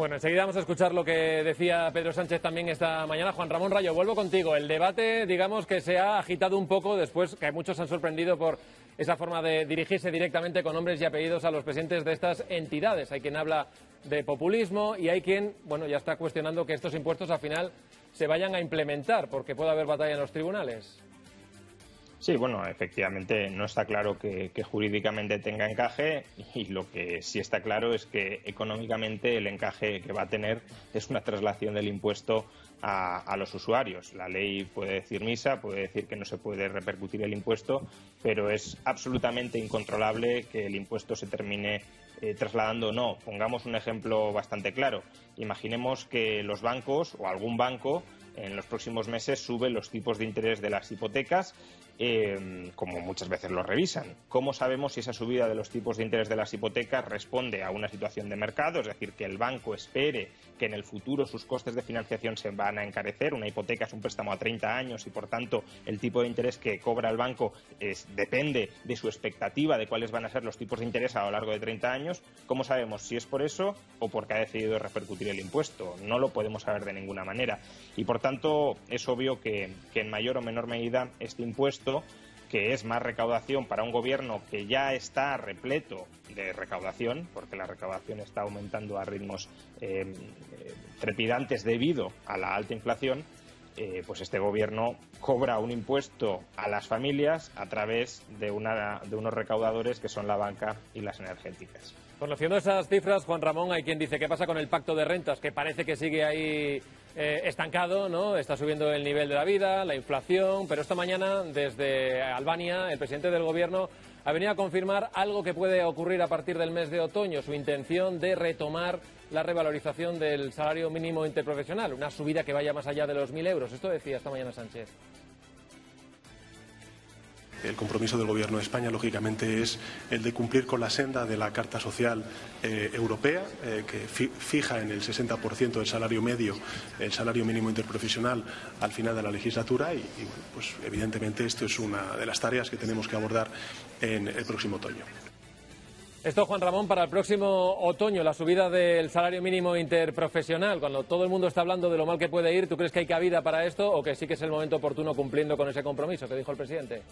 Bueno, enseguida vamos a escuchar lo que decía Pedro Sánchez también esta mañana. Juan Ramón Rayo, vuelvo contigo. El debate, digamos, que se ha agitado un poco después que muchos se han sorprendido por esa forma de dirigirse directamente con nombres y apellidos a los presidentes de estas entidades. Hay quien habla de populismo y hay quien, bueno, ya está cuestionando que estos impuestos al final se vayan a implementar porque puede haber batalla en los tribunales. Sí, bueno, efectivamente no está claro que, jurídicamente tenga encaje y lo que sí está claro es que económicamente el encaje que va a tener es una traslación del impuesto a, a, los usuarios. La ley puede decir misa, puede decir que no se puede repercutir el impuesto, pero es absolutamente incontrolable que el impuesto se termine eh, trasladando o no. Pongamos un ejemplo bastante claro. Imaginemos que los bancos o algún banco en los próximos meses sube los tipos de interés de las hipotecas eh, como muchas veces lo revisan. ¿Cómo sabemos si esa subida de los tipos de interés de las hipotecas responde a una situación de mercado? Es decir, que el banco espere que en el futuro sus costes de financiación se van a encarecer. Una hipoteca es un préstamo a 30 años y, por tanto, el tipo de interés que cobra el banco es, depende de su expectativa de cuáles van a ser los tipos de interés a lo largo de 30 años. ¿Cómo sabemos si es por eso o porque ha decidido repercutir el impuesto? No lo podemos saber de ninguna manera. Y, por tanto, es obvio que, que en mayor o menor medida este impuesto que es más recaudación para un gobierno que ya está repleto de recaudación, porque la recaudación está aumentando a ritmos eh, trepidantes debido a la alta inflación, eh, pues este gobierno cobra un impuesto a las familias a través de, una, de unos recaudadores que son la banca y las energéticas. Conociendo esas cifras, Juan Ramón, hay quien dice qué pasa con el pacto de rentas, que parece que sigue ahí eh, estancado, ¿no? Está subiendo el nivel de la vida, la inflación, pero esta mañana desde Albania el presidente del gobierno ha venido a confirmar algo que puede ocurrir a partir del mes de otoño, su intención de retomar la revalorización del salario mínimo interprofesional, una subida que vaya más allá de los mil euros. Esto decía esta mañana Sánchez. El compromiso del Gobierno de España, lógicamente, es el de cumplir con la senda de la Carta Social eh, Europea, eh, que fi fija en el 60% del salario medio el salario mínimo interprofesional al final de la legislatura y, y pues, evidentemente, esto es una de las tareas que tenemos que abordar en el próximo otoño. Esto, Juan Ramón, para el próximo otoño, la subida del salario mínimo interprofesional, cuando todo el mundo está hablando de lo mal que puede ir, ¿tú crees que hay cabida para esto o que sí que es el momento oportuno cumpliendo con ese compromiso que dijo el presidente?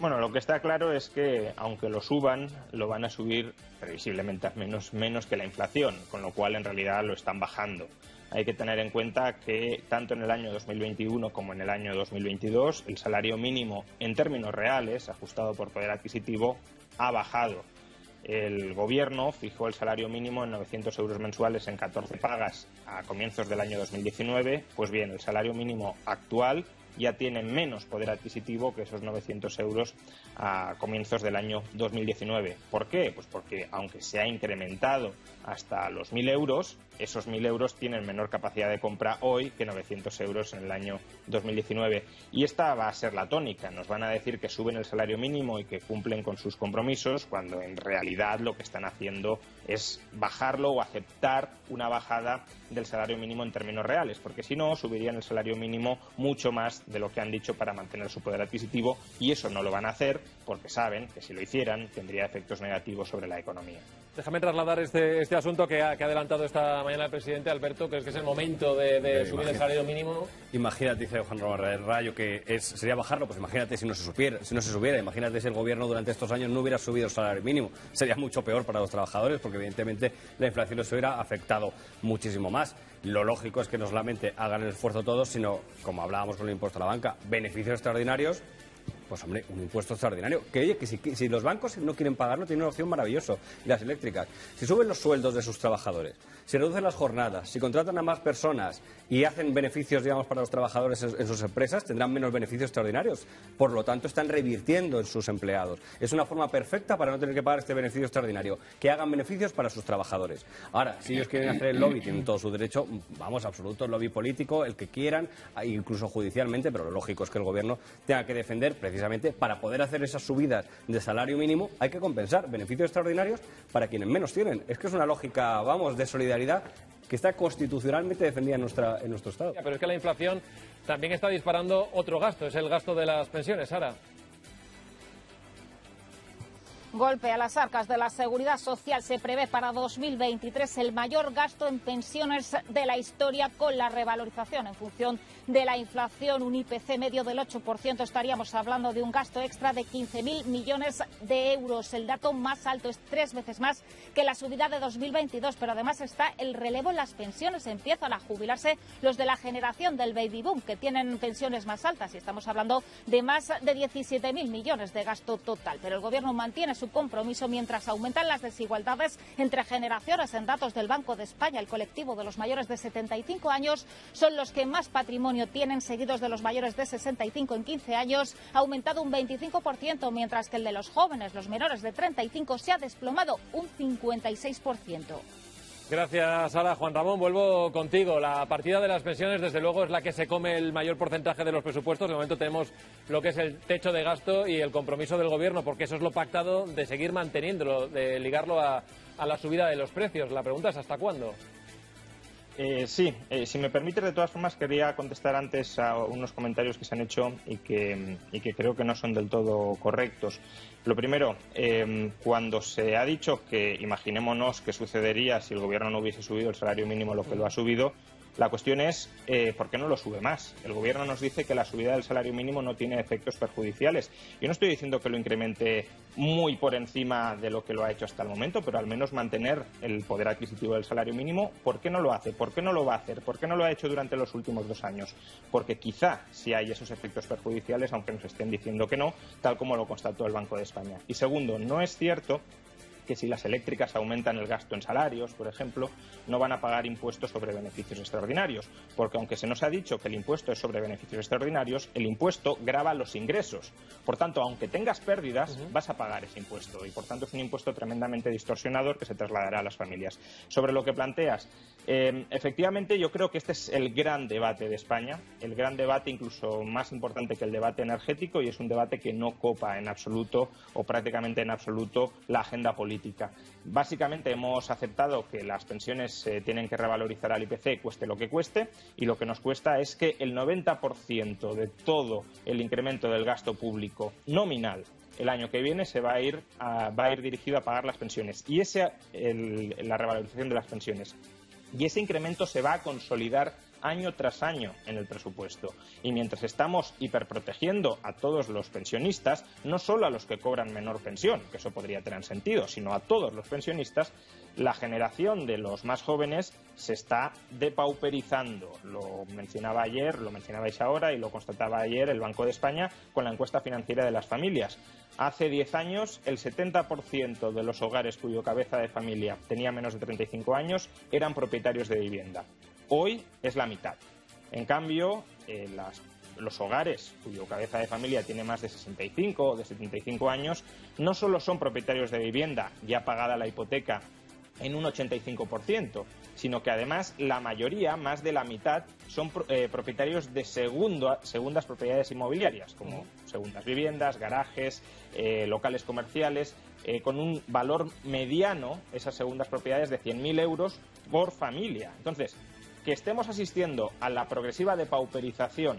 Bueno, lo que está claro es que, aunque lo suban, lo van a subir previsiblemente menos, menos que la inflación, con lo cual en realidad lo están bajando. Hay que tener en cuenta que tanto en el año 2021 como en el año 2022 el salario mínimo en términos reales, ajustado por poder adquisitivo, ha bajado. El Gobierno fijó el salario mínimo en 900 euros mensuales en 14 pagas a comienzos del año 2019. Pues bien, el salario mínimo actual ya tiene menos poder adquisitivo que esos 900 euros a comienzos del año 2019. ¿Por qué? Pues porque aunque se ha incrementado hasta los 1.000 euros, esos 1.000 euros tienen menor capacidad de compra hoy que 900 euros en el año 2019. Y esta va a ser la tónica. Nos van a decir que suben el salario mínimo y que cumplen con sus compromisos, cuando en realidad lo que están haciendo es bajarlo o aceptar una bajada del salario mínimo en términos reales, porque si no, subirían el salario mínimo mucho más de lo que han dicho para mantener su poder adquisitivo y eso no lo van a hacer porque saben que si lo hicieran tendría efectos negativos sobre la economía. Déjame trasladar este, este asunto que ha, que ha, adelantado esta mañana el presidente Alberto, que es que es el momento de, de subir el salario mínimo. Imagínate, dice Juan Román Rayo, que es, sería bajarlo, pues imagínate si no se supiera, si no se subiera, imagínate si el gobierno durante estos años no hubiera subido el salario mínimo. Sería mucho peor para los trabajadores, porque evidentemente la inflación les hubiera afectado muchísimo más. Lo lógico es que no solamente hagan el esfuerzo todos, sino, como hablábamos con el impuesto a la banca, beneficios extraordinarios Pues hombre, un impuesto extraordinario. Que oye, que si, los bancos no quieren pagarlo, tienen una opción maravillosa. Las eléctricas. Si suben los sueldos de sus trabajadores, si reducen las jornadas, si contratan a más personas y hacen beneficios, digamos, para los trabajadores en, sus empresas, tendrán menos beneficios extraordinarios. Por lo tanto, están revirtiendo en sus empleados. Es una forma perfecta para no tener que pagar este beneficio extraordinario. Que hagan beneficios para sus trabajadores. Ahora, si ellos quieren hacer el lobby, tienen todo su derecho, vamos, absoluto, lobby político, el que quieran, incluso judicialmente, pero lo lógico es que el gobierno tenga que defender precisamente precisamente para poder hacer esas subidas de salario mínimo hay que compensar beneficios extraordinarios para quienes menos tienen. Es que es una lógica, vamos, de solidaridad que está constitucionalmente defendida en, en nuestro Estado. Pero es que la inflación también está disparando otro gasto, es el gasto de las pensiones, Sara golpe a las arcas de la seguridad social. Se prevé para 2023 el mayor gasto en pensiones de la historia con la revalorización en función de la inflación. Un IPC medio del 8%. Estaríamos hablando de un gasto extra de 15.000 millones de euros. El dato más alto es tres veces más que la subida de 2022. Pero además está el relevo en las pensiones. Empiezan a jubilarse los de la generación del baby boom, que tienen pensiones más altas. Y estamos hablando de más de 17.000 millones de gasto total. Pero el Gobierno mantiene su compromiso mientras aumentan las desigualdades entre generaciones. En datos del Banco de España, el colectivo de los mayores de 75 años son los que más patrimonio tienen, seguidos de los mayores de 65 en 15 años, ha aumentado un 25%, mientras que el de los jóvenes, los menores de 35, se ha desplomado un 56%. Gracias, Sara. Juan Ramón, vuelvo contigo. La partida de las pensiones, desde luego, es la que se come el mayor porcentaje de los presupuestos. De momento tenemos lo que es el techo de gasto y el compromiso del Gobierno, porque eso es lo pactado de seguir manteniéndolo, de ligarlo a, la subida de los precios. La pregunta es ¿hasta cuándo? Eh, sí, eh, si me permite, de todas formas, quería contestar antes a unos comentarios que se han hecho y que, que creo que no son del todo correctos. Lo primero, em, cuando se ha dicho que imaginémonos qué sucedería si el gobierno no hubiese subido el salario mínimo lo que lo ha subido, la cuestión es, eh, ¿por qué no lo sube más? El Gobierno nos dice que la subida del salario mínimo no tiene efectos perjudiciales. Yo no estoy diciendo que lo incremente muy por encima de lo que lo ha hecho hasta el momento, pero al menos mantener el poder adquisitivo del salario mínimo. ¿Por qué no lo hace? ¿Por qué no lo va a hacer? ¿Por qué no lo ha hecho durante los últimos dos años? Porque quizá si hay esos efectos perjudiciales, aunque nos estén diciendo que no, tal como lo constató el Banco de España. Y segundo, no es cierto que si las eléctricas aumentan el gasto en salarios, por ejemplo, no van a pagar impuestos sobre beneficios extraordinarios, porque aunque se nos ha dicho que el impuesto es sobre beneficios extraordinarios, el impuesto grava los ingresos. Por tanto, aunque tengas pérdidas, vas a pagar ese impuesto y por tanto es un impuesto tremendamente distorsionador que se trasladará a las familias. Sobre lo que planteas, eh, efectivamente yo creo que este es el gran debate de España, el gran debate incluso más importante que el debate energético y es un debate que no copa en absoluto o prácticamente en absoluto la agenda política Básicamente hemos aceptado que las pensiones se tienen que revalorizar al IPC, cueste lo que cueste, y lo que nos cuesta es que el 90% de todo el incremento del gasto público nominal el año que viene se va a ir va a ir dirigido a pagar las pensiones. Y ese la revalorización de las pensiones. Y ese incremento se va a consolidar año tras año en el presupuesto. Y mientras estamos hiperprotegiendo a todos los pensionistas, no solo a los que cobran menor pensión, que eso podría tener sentido, sino a todos los pensionistas, la generación de los más jóvenes se está depauperizando. Lo mencionaba ayer, lo mencionabais ahora y lo constataba ayer el Banco de España con la encuesta financiera de las familias. Hace 10 años, el 70% de los hogares cuyo cabeza de familia tenía menos de 35 años eran propietarios de vivienda. Hoy es la mitad. En cambio, eh, los hogares cuyo cabeza de familia tiene más de 65 o de 75 años no solo son propietarios de vivienda ya pagada la hipoteca en un 85%, sino que además la mayoría, más de la mitad, son eh, propietarios de segundas propiedades inmobiliarias, como segundas viviendas, garajes, eh, locales comerciales, con un valor mediano, esas segundas propiedades, de 100.000 euros por familia. Entonces, que estemos asistiendo a la progresiva depauperización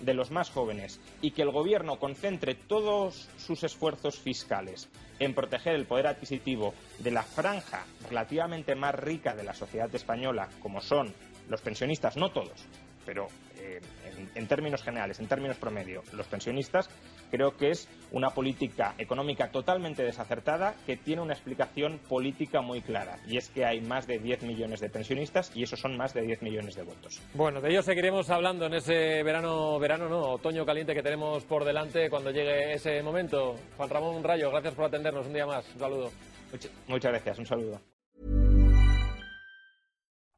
de los más jóvenes y que el Gobierno concentre todos sus esfuerzos fiscales en proteger el poder adquisitivo de la franja relativamente más rica de la sociedad española, como son los pensionistas, no todos, pero eh, en, términos generales, en términos promedio, los pensionistas, creo que es una política económica totalmente desacertada que tiene una explicación política muy clara y es que hay más de 10 millones de pensionistas y esos son más de 10 millones de votos. Bueno, de ello seguiremos hablando en ese verano, verano no, otoño caliente que tenemos por delante cuando llegue ese momento. Juan Ramón Rayo, gracias por atendernos un día más. Un saludo. Muchas gracias, un saludo.